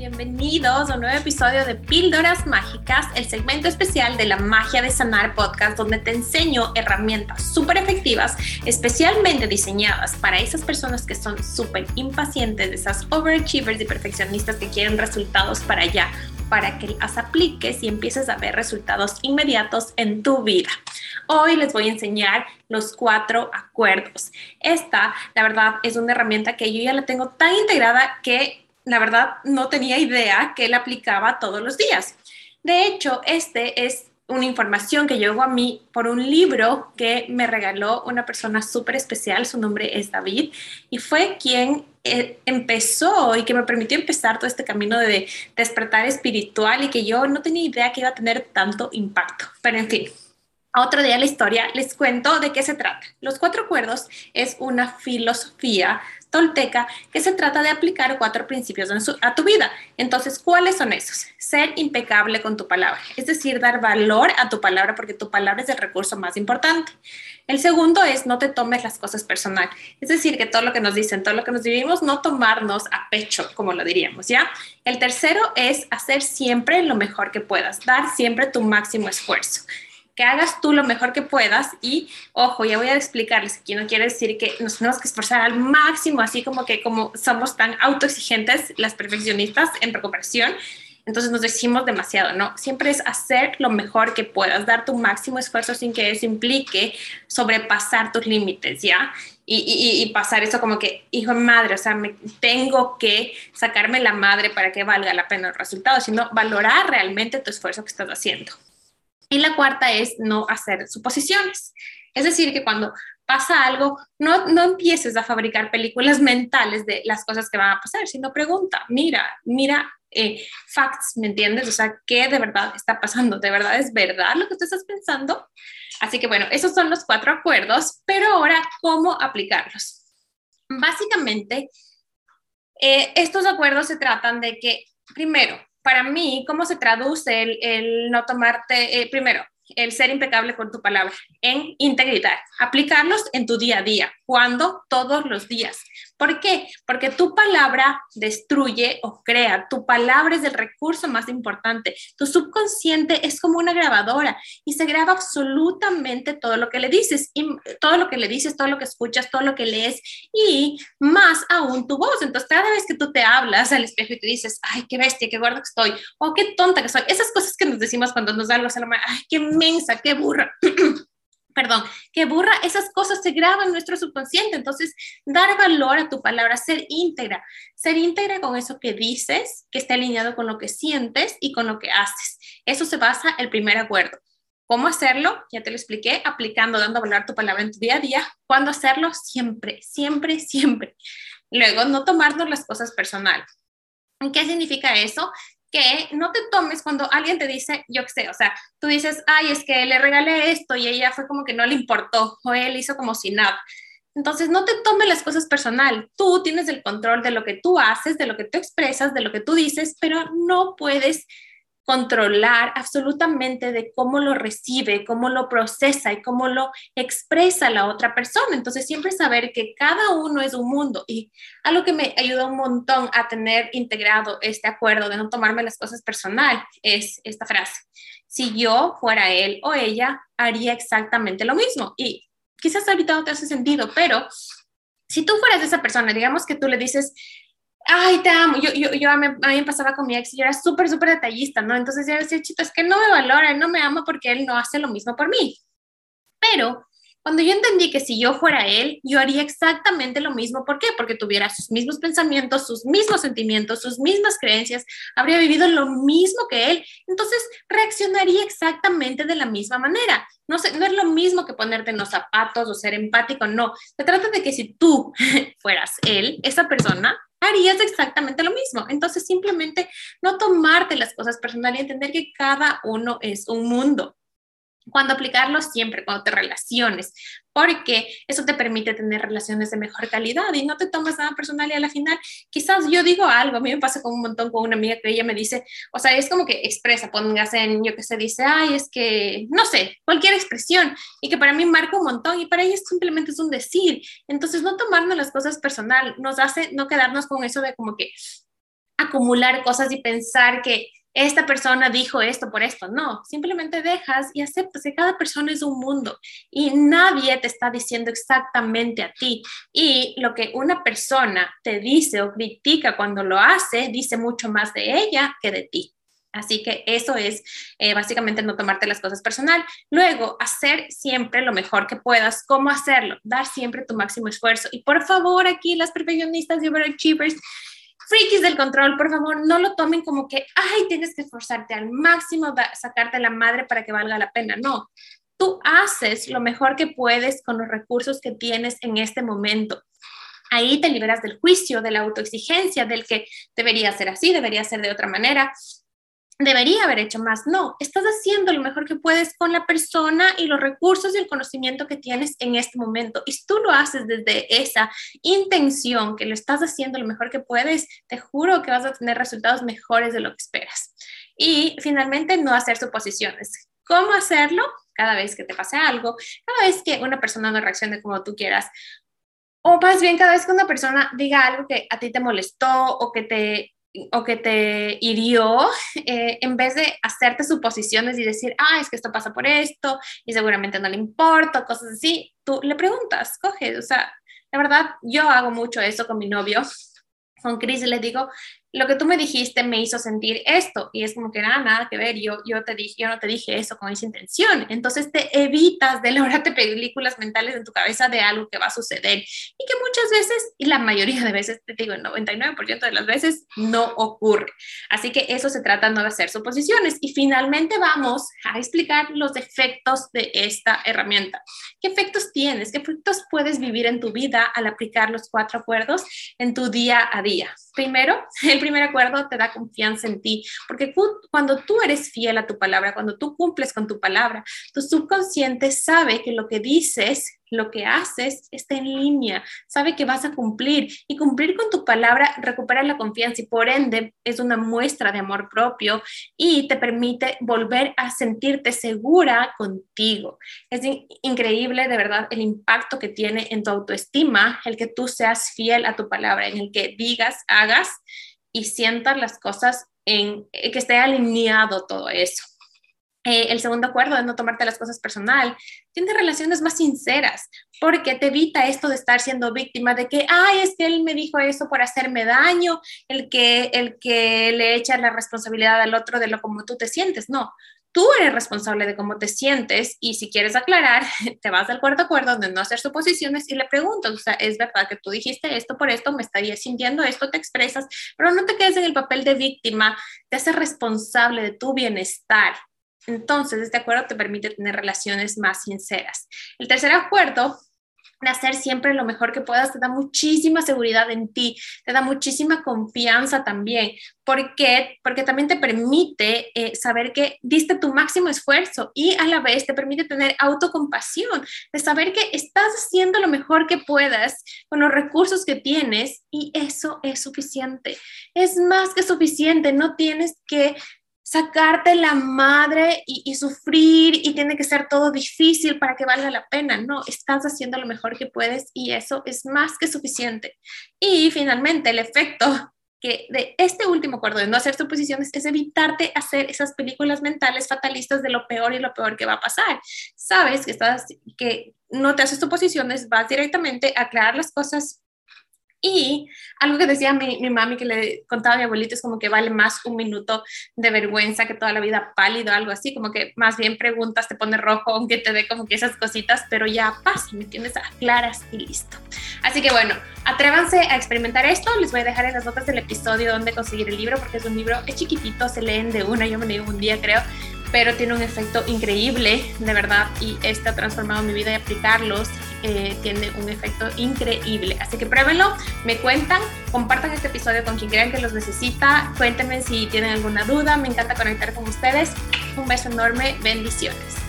bienvenidos a un nuevo episodio de Píldoras Mágicas, el segmento especial de la magia de sanar podcast, donde te enseño herramientas súper efectivas, especialmente diseñadas para esas personas que son súper impacientes, esas overachievers y perfeccionistas que quieren resultados para allá, para que las apliques y empieces a ver resultados inmediatos en tu vida. Hoy les voy a enseñar los cuatro acuerdos. Esta, la verdad, es una herramienta que yo ya la tengo tan integrada que la verdad no tenía idea que él aplicaba todos los días. De hecho, este es una información que llegó a mí por un libro que me regaló una persona súper especial, su nombre es David, y fue quien eh, empezó y que me permitió empezar todo este camino de despertar espiritual y que yo no tenía idea que iba a tener tanto impacto. Pero en fin, otro día la historia les cuento de qué se trata. Los cuatro acuerdos es una filosofía tolteca que se trata de aplicar cuatro principios a tu vida. Entonces, ¿cuáles son esos? Ser impecable con tu palabra, es decir, dar valor a tu palabra porque tu palabra es el recurso más importante. El segundo es no te tomes las cosas personal, es decir, que todo lo que nos dicen, todo lo que nos vivimos, no tomarnos a pecho, como lo diríamos, ¿ya? El tercero es hacer siempre lo mejor que puedas, dar siempre tu máximo esfuerzo que hagas tú lo mejor que puedas y, ojo, ya voy a explicarles, aquí no quiere decir que nos tenemos que esforzar al máximo, así como que como somos tan autoexigentes las perfeccionistas en recuperación, entonces nos decimos demasiado, ¿no? Siempre es hacer lo mejor que puedas, dar tu máximo esfuerzo sin que eso implique sobrepasar tus límites, ¿ya? Y, pasar eso como que, hijo madre, o sea, me tengo que sacarme la madre para que valga la pena el resultado, sino valorar realmente tu esfuerzo que estás haciendo. Y la cuarta es no hacer suposiciones. Es decir, que cuando pasa algo, no, no empieces a fabricar películas mentales de las cosas que van a pasar, sino pregunta, mira, mira eh, facts, ¿me entiendes? O sea, ¿qué de verdad está pasando? ¿De verdad es verdad lo que tú estás pensando? Así que bueno, esos son los cuatro acuerdos, pero ahora, ¿cómo aplicarlos? Básicamente, eh, estos acuerdos se tratan de que, primero, para mí, ¿cómo se traduce el, no tomarte, eh, primero, el ser impecable con tu palabra, en integridad, aplicarlos en tu día a día, cuando todos los días. ¿Por qué? Porque tu palabra destruye o crea, tu palabra es el recurso más importante. Tu subconsciente es como una grabadora y se graba absolutamente todo lo que le dices, y todo lo que le dices, todo lo que escuchas, todo lo que lees y más aún tu voz. Entonces, cada vez que tú te hablas al espejo y te dices, ay, qué bestia, qué gordo que estoy, o qué tonta que soy, esas cosas que nos decimos cuando nos da algo ay, qué mensa, qué burra. perdón, que burra, esas cosas se graban en nuestro subconsciente. Entonces, dar valor a tu palabra, ser íntegra, ser íntegra con eso que dices, que esté alineado con lo que sientes y con lo que haces. Eso se basa el primer acuerdo. ¿Cómo hacerlo? Ya te lo expliqué, aplicando, dando valor a tu palabra en tu día a día. ¿Cuándo hacerlo? Siempre, siempre, siempre. Luego, no tomarnos las cosas personales. ¿Qué significa eso? Que no te tomes cuando alguien te dice, yo qué sé, o sea, tú dices, ay, es que le regalé esto y ella fue como que no le importó o él hizo como si nada. Entonces, no te tomes las cosas personal. Tú tienes el control de lo que tú haces, de lo que tú expresas, de lo que tú dices, pero no puedes controlar absolutamente de cómo lo recibe, cómo lo procesa y cómo lo expresa la otra persona. Entonces, siempre saber que cada uno es un mundo y algo que me ayuda un montón a tener integrado este acuerdo de no tomarme las cosas personal es esta frase. Si yo fuera él o ella, haría exactamente lo mismo. Y quizás ahorita no te hace sentido, pero si tú fueras esa persona, digamos que tú le dices, ay, te amo. Yo, yo, yo a, mí, me pasaba con mi ex y yo era súper, súper detallista, ¿no? Entonces yo decía, chito, es que no me valora, él no me ama porque él no hace lo mismo por mí. Pero cuando yo entendí que si yo fuera él, yo haría exactamente lo mismo. ¿Por qué? Porque tuviera sus mismos pensamientos, sus mismos sentimientos, sus mismas creencias, habría vivido lo mismo que él. Entonces reaccionaría exactamente de la misma manera. No, sé, no es lo mismo que ponerte en los zapatos o ser empático, no. Se trata de que si tú fueras él, esa persona, harías exactamente lo mismo. Entonces, simplemente no tomarte las cosas personal y entender que cada uno es un mundo. Cuando aplicarlo siempre, cuando te relaciones, porque eso te permite tener relaciones de mejor calidad y no te tomas nada personal y a la final quizás yo digo algo, a mí me pasa con un montón con una amiga que ella me dice, o sea, es como que expresa, póngase en, yo que se dice, ay, es que, no sé, cualquier expresión y que para mí marca un montón y para ella simplemente es un decir. Entonces, no tomarnos las cosas personal nos hace no quedarnos con eso de como que, acumular cosas y pensar que esta persona dijo esto por esto. No, simplemente dejas y aceptas que cada persona es un mundo y nadie te está diciendo exactamente a ti. Y lo que una persona te dice o critica cuando lo hace, dice mucho más de ella que de ti. Así que eso es eh, básicamente no tomarte las cosas personal. Luego, hacer siempre lo mejor que puedas. ¿Cómo hacerlo? Dar siempre tu máximo esfuerzo. Y por favor, aquí las perfeccionistas y overachievers, frikis del control, por favor, no lo tomen como que, ay, tienes que esforzarte al máximo, sacarte la madre para que valga la pena. No, tú haces lo mejor que puedes con los recursos que tienes en este momento. Ahí te liberas del juicio, de la autoexigencia, del que debería ser así, debería ser de otra manera debería haber hecho más. No, estás haciendo lo mejor que puedes con la persona y los recursos y el conocimiento que tienes en este momento. Y si tú lo haces desde esa intención, que lo estás haciendo lo mejor que puedes, te juro que vas a tener resultados mejores de lo que esperas. Y finalmente, no hacer suposiciones. ¿Cómo hacerlo? Cada vez que te pase algo, cada vez que una persona no reaccione como tú quieras, o más bien cada vez que una persona diga algo que a ti te molestó o que te o que te hirió, eh, en vez de hacerte suposiciones y decir, ah, es que esto pasa por esto y seguramente no le importa, cosas así, tú le preguntas, coge, o sea, la verdad, yo hago mucho eso con mi novio, con Chris, le digo, lo que tú me dijiste me hizo sentir esto y es como que nada, nada que ver, yo, yo, te dije, yo no te dije eso con esa intención, entonces te evitas de lograrte películas mentales en tu cabeza de algo que va a suceder y que muchas veces, y la mayoría de veces, te digo, el 99% de las veces no ocurre. Así que eso se trata no de hacer suposiciones y finalmente vamos a explicar los efectos de esta herramienta. ¿Qué efectos tienes? ¿Qué efectos puedes vivir en tu vida al aplicar los cuatro acuerdos en tu día a día? Primero, el primer acuerdo te da confianza en ti, porque cuando tú eres fiel a tu palabra, cuando tú cumples con tu palabra, tu subconsciente sabe que lo que dices lo que haces está en línea, sabe que vas a cumplir y cumplir con tu palabra recupera la confianza y por ende es una muestra de amor propio y te permite volver a sentirte segura contigo. Es increíble de verdad el impacto que tiene en tu autoestima el que tú seas fiel a tu palabra, en el que digas, hagas y sientas las cosas en que esté alineado todo eso. Eh, el segundo acuerdo de no tomarte las cosas personal, tiene relaciones más sinceras, porque te evita esto de estar siendo víctima de que, ay, es que él me dijo eso por hacerme daño, el que, el que le echa la responsabilidad al otro de lo como tú te sientes. No, tú eres responsable de cómo te sientes y si quieres aclarar, te vas al cuarto acuerdo de no hacer suposiciones y le preguntas, o sea, es verdad que tú dijiste esto por esto, me estaría sintiendo esto, te expresas, pero no te quedes en el papel de víctima, te haces responsable de tu bienestar entonces, este acuerdo te permite tener relaciones más sinceras. El tercer acuerdo de hacer siempre lo mejor que puedas te da muchísima seguridad en ti, te da muchísima confianza también. ¿Por qué? Porque también te permite eh, saber que diste tu máximo esfuerzo y a la vez te permite tener autocompasión, de saber que estás haciendo lo mejor que puedas con los recursos que tienes y eso es suficiente. Es más que suficiente, no tienes que sacarte la madre y, sufrir y tiene que ser todo difícil para que valga la pena. No, estás haciendo lo mejor que puedes y eso es más que suficiente. Y finalmente, el efecto que de este último acuerdo de no hacer suposiciones es evitarte hacer esas películas mentales fatalistas de lo peor y lo peor que va a pasar. Sabes que estás que no te haces suposiciones, vas directamente a aclarar las cosas y algo que decía mi, mi, mami que le contaba a mi abuelito es como que vale más un minuto de vergüenza que toda la vida pálido, algo así, como que más bien preguntas, te pone rojo, aunque te dé como que esas cositas, pero ya pasa, ¿me entiendes? Aclaras y listo. Así que bueno, atrévanse a experimentar esto. Les voy a dejar en las notas del episodio donde conseguir el libro, porque es un libro, es chiquitito, se leen de una, yo me leí un día creo, pero tiene un efecto increíble, de verdad, y este ha transformado mi vida y aplicarlos eh, tiene un efecto increíble. Así que pruébenlo, me cuentan, compartan este episodio con quien crean que los necesita, cuéntenme si tienen alguna duda, me encanta conectar con ustedes. Un beso enorme, bendiciones.